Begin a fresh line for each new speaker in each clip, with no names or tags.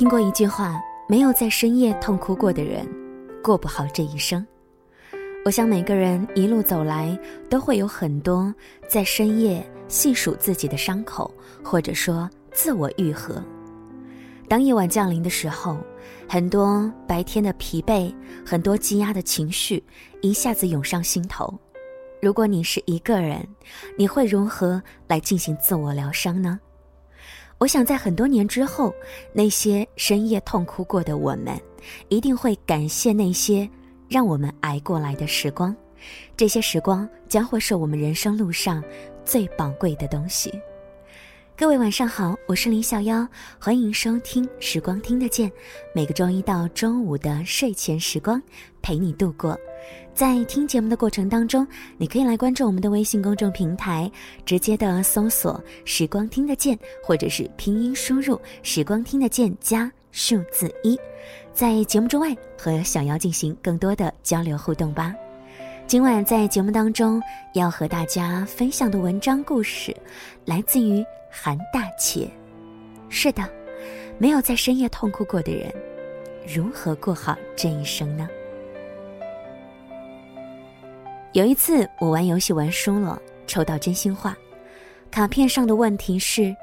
听过一句话：没有在深夜痛哭过的人，过不好这一生。我想每个人一路走来，都会有很多在深夜细数自己的伤口，或者说自我愈合。当夜晚降临的时候，很多白天的疲惫，很多积压的情绪，一下子涌上心头。如果你是一个人，你会如何来进行自我疗伤呢？我想在很多年之后，那些深夜痛哭过的我们，一定会感谢那些让我们挨过来的时光。这些时光将会是我们人生路上最宝贵的东西。各位晚上好，我是林小妖，欢迎收听《时光听得见》，每个周一到周五的睡前时光，陪你度过。在听节目的过程当中，你可以来关注我们的微信公众平台，直接的搜索“时光听得见”或者是拼音输入“时光听得见”加数字一，在节目之外和小妖进行更多的交流互动吧。今晚在节目当中要和大家分享的文章故事，来自于韩大姐。是的，没有在深夜痛哭过的人，如何过好这一生呢？有一次我玩游戏玩输了，抽到真心话，卡片上的问题是：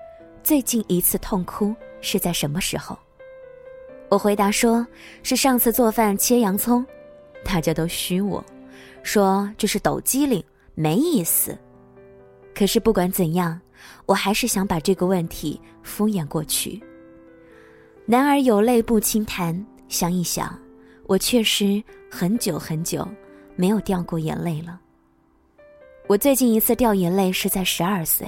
最近一次痛哭是在什么时候？我回答说是上次做饭切洋葱，大家都虚我。说这是抖机灵，没意思。可是不管怎样，我还是想把这个问题敷衍过去。男儿有泪不轻弹，想一想，我确实很久很久没有掉过眼泪了。我最近一次掉眼泪是在十二岁，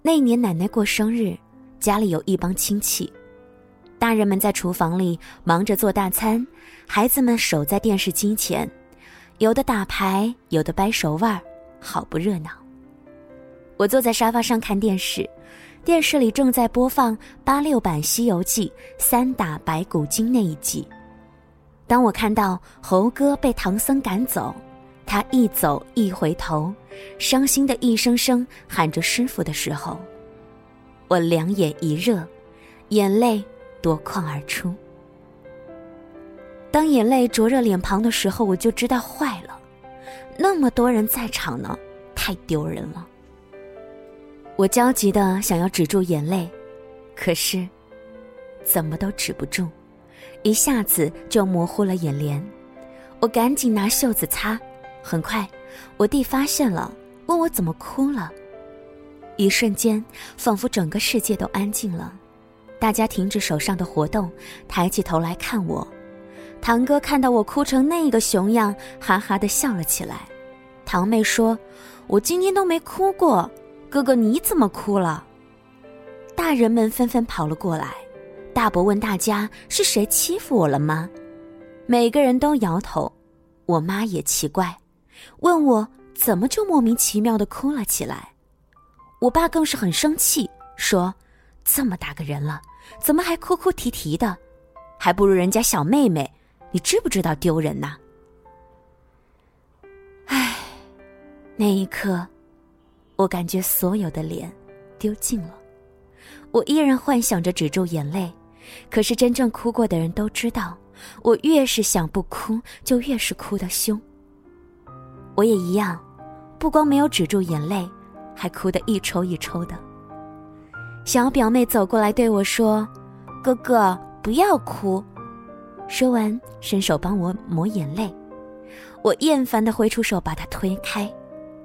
那一年奶奶过生日，家里有一帮亲戚，大人们在厨房里忙着做大餐，孩子们守在电视机前。有的打牌，有的掰手腕好不热闹。我坐在沙发上看电视，电视里正在播放八六版《西游记》三打白骨精那一集。当我看到猴哥被唐僧赶走，他一走一回头，伤心的一声声喊着师傅的时候，我两眼一热，眼泪夺眶而出。当眼泪灼热脸庞的时候，我就知道坏了。那么多人在场呢，太丢人了。我焦急的想要止住眼泪，可是怎么都止不住，一下子就模糊了眼帘。我赶紧拿袖子擦，很快，我弟发现了，问我怎么哭了。一瞬间，仿佛整个世界都安静了，大家停止手上的活动，抬起头来看我。堂哥看到我哭成那个熊样，哈哈的笑了起来。堂妹说：“我今天都没哭过，哥哥你怎么哭了？”大人们纷纷跑了过来。大伯问大家：“是谁欺负我了吗？”每个人都摇头。我妈也奇怪，问我怎么就莫名其妙的哭了起来。我爸更是很生气，说：“这么大个人了，怎么还哭哭啼啼的？还不如人家小妹妹。”你知不知道丢人呐？唉，那一刻，我感觉所有的脸丢尽了。我依然幻想着止住眼泪，可是真正哭过的人都知道，我越是想不哭，就越是哭得凶。我也一样，不光没有止住眼泪，还哭得一抽一抽的。小表妹走过来对我说：“哥哥，不要哭。”说完，伸手帮我抹眼泪，我厌烦的挥出手把他推开。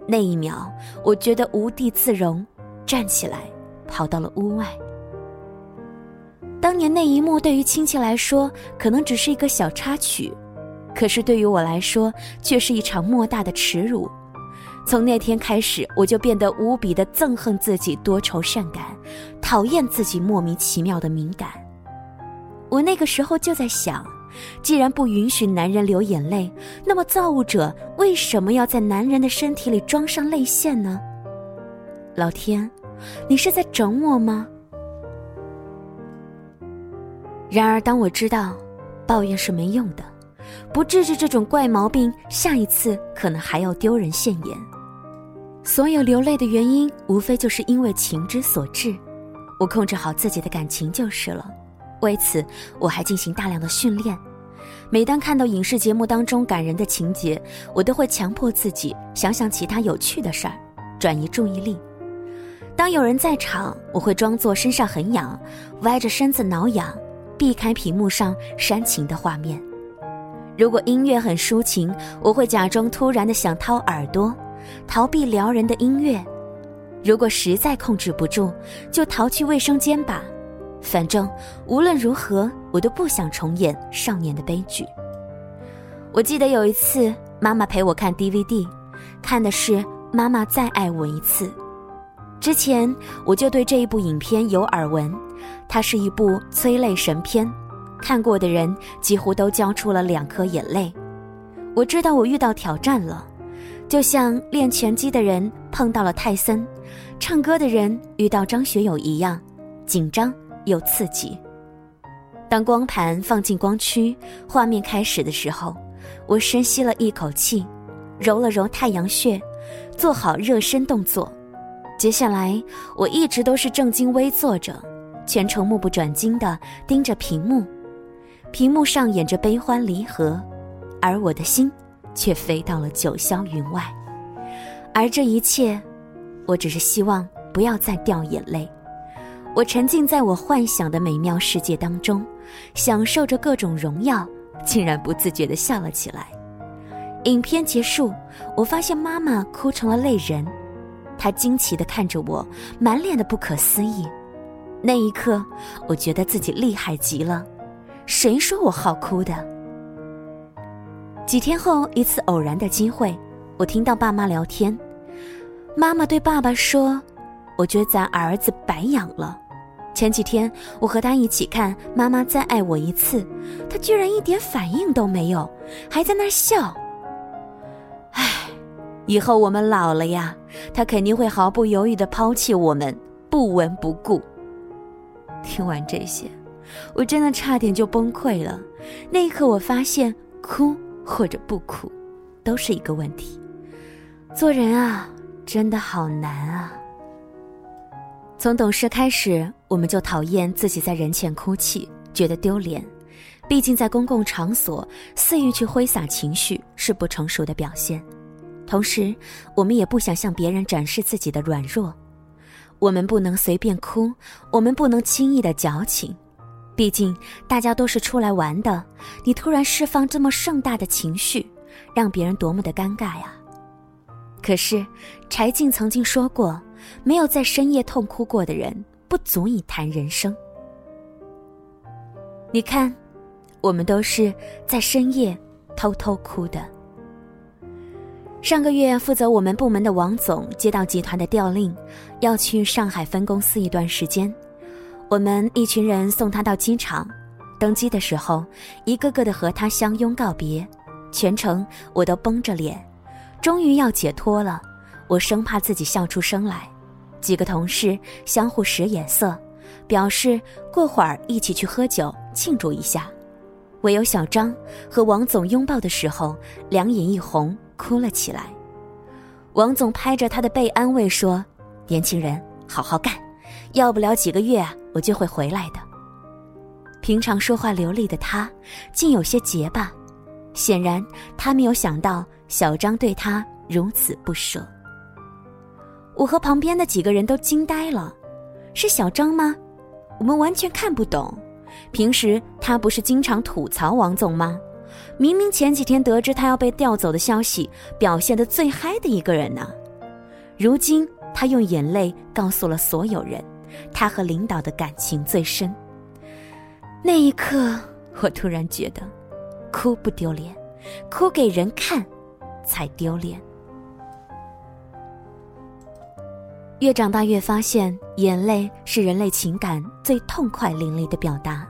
那一秒，我觉得无地自容，站起来，跑到了屋外。当年那一幕对于亲戚来说可能只是一个小插曲，可是对于我来说却是一场莫大的耻辱。从那天开始，我就变得无比的憎恨自己多愁善感，讨厌自己莫名其妙的敏感。我那个时候就在想，既然不允许男人流眼泪，那么造物者为什么要在男人的身体里装上泪腺呢？老天，你是在整我吗？然而，当我知道抱怨是没用的，不治治这种怪毛病，下一次可能还要丢人现眼。所有流泪的原因，无非就是因为情之所致。我控制好自己的感情就是了。为此我还进行大量的训练。每当看到影视节目当中感人的情节，我都会强迫自己想想其他有趣的事儿，转移注意力。当有人在场，我会装作身上很痒，歪着身子挠痒，避开屏幕上煽情的画面。如果音乐很抒情，我会假装突然的想掏耳朵，逃避撩人的音乐。如果实在控制不住，就逃去卫生间吧。反正无论如何，我都不想重演少年的悲剧。我记得有一次，妈妈陪我看 DVD，看的是《妈妈再爱我一次》。之前我就对这一部影片有耳闻，它是一部催泪神片，看过的人几乎都交出了两颗眼泪。我知道我遇到挑战了，就像练拳击的人碰到了泰森，唱歌的人遇到张学友一样，紧张。又刺激。当光盘放进光驱，画面开始的时候，我深吸了一口气，揉了揉太阳穴，做好热身动作。接下来，我一直都是正襟危坐着，全程目不转睛地盯着屏幕。屏幕上演着悲欢离合，而我的心却飞到了九霄云外。而这一切，我只是希望不要再掉眼泪。我沉浸在我幻想的美妙世界当中，享受着各种荣耀，竟然不自觉地笑了起来。影片结束，我发现妈妈哭成了泪人，她惊奇地看着我，满脸的不可思议。那一刻，我觉得自己厉害极了。谁说我好哭的？几天后，一次偶然的机会，我听到爸妈聊天，妈妈对爸爸说。我觉得咱儿子白养了。前几天我和他一起看《妈妈再爱我一次》，他居然一点反应都没有，还在那笑。唉，以后我们老了呀，他肯定会毫不犹豫地抛弃我们，不闻不顾。听完这些，我真的差点就崩溃了。那一刻，我发现哭或者不哭，都是一个问题。做人啊，真的好难啊。从懂事开始，我们就讨厌自己在人前哭泣，觉得丢脸。毕竟在公共场所肆意去挥洒情绪是不成熟的表现。同时，我们也不想向别人展示自己的软弱。我们不能随便哭，我们不能轻易的矫情。毕竟大家都是出来玩的，你突然释放这么盛大的情绪，让别人多么的尴尬呀！可是，柴静曾经说过。没有在深夜痛哭过的人，不足以谈人生。你看，我们都是在深夜偷偷哭的。上个月，负责我们部门的王总接到集团的调令，要去上海分公司一段时间。我们一群人送他到机场，登机的时候，一个个的和他相拥告别，全程我都绷着脸。终于要解脱了，我生怕自己笑出声来。几个同事相互使眼色，表示过会儿一起去喝酒庆祝一下。唯有小张和王总拥抱的时候，两眼一红，哭了起来。王总拍着他的背安慰说：“年轻人，好好干，要不了几个月我就会回来的。”平常说话流利的他，竟有些结巴，显然他没有想到小张对他如此不舍。我和旁边的几个人都惊呆了，是小张吗？我们完全看不懂。平时他不是经常吐槽王总吗？明明前几天得知他要被调走的消息，表现的最嗨的一个人呢。如今他用眼泪告诉了所有人，他和领导的感情最深。那一刻，我突然觉得，哭不丢脸，哭给人看，才丢脸。越长大越发现，眼泪是人类情感最痛快淋漓的表达。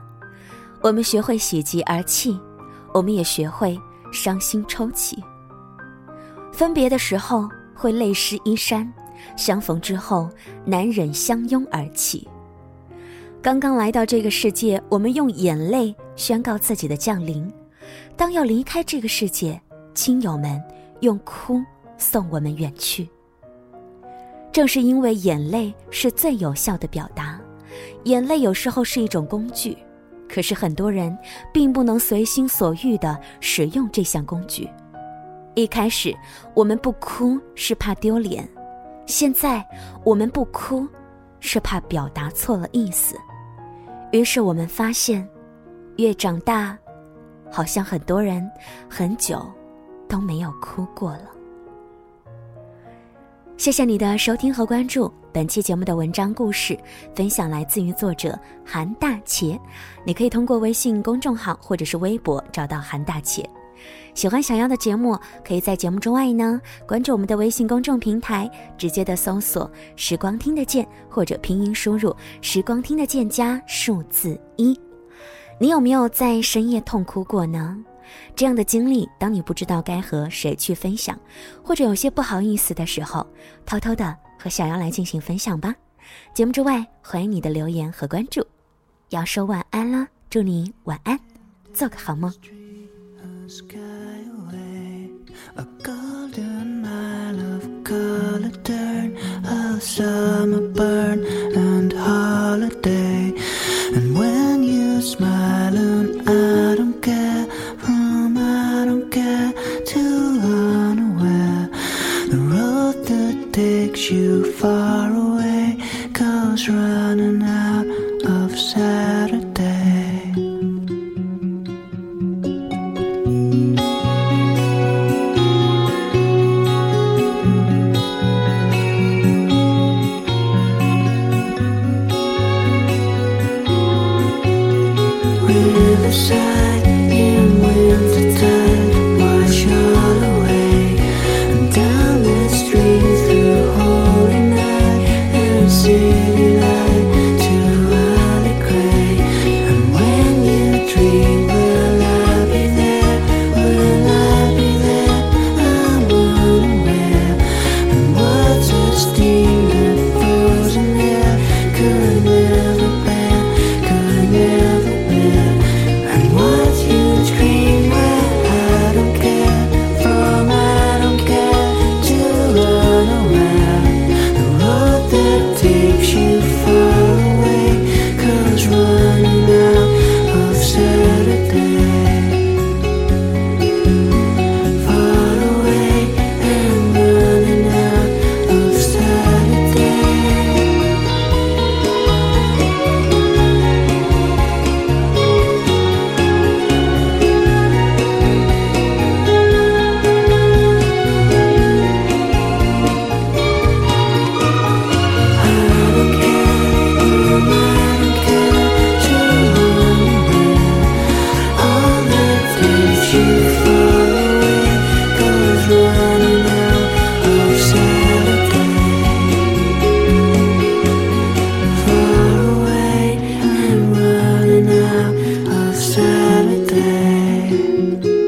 我们学会喜极而泣，我们也学会伤心抽泣。分别的时候会泪湿衣衫，相逢之后难忍相拥而泣。刚刚来到这个世界，我们用眼泪宣告自己的降临；当要离开这个世界，亲友们用哭送我们远去。正是因为眼泪是最有效的表达，眼泪有时候是一种工具，可是很多人并不能随心所欲地使用这项工具。一开始我们不哭是怕丢脸，现在我们不哭是怕表达错了意思。于是我们发现，越长大，好像很多人很久都没有哭过了。谢谢你的收听和关注。本期节目的文章故事分享来自于作者韩大茄，你可以通过微信公众号或者是微博找到韩大茄。喜欢想要的节目，可以在节目之外呢关注我们的微信公众平台，直接的搜索“时光听得见”或者拼音输入“时光听得见”加数字一。你有没有在深夜痛哭过呢？这样的经历，当你不知道该和谁去分享，或者有些不好意思的时候，偷偷的和小妖来进行分享吧。节目之外，欢迎你的留言和关注。要说晚安了，祝你晚安，做个好梦。Amen.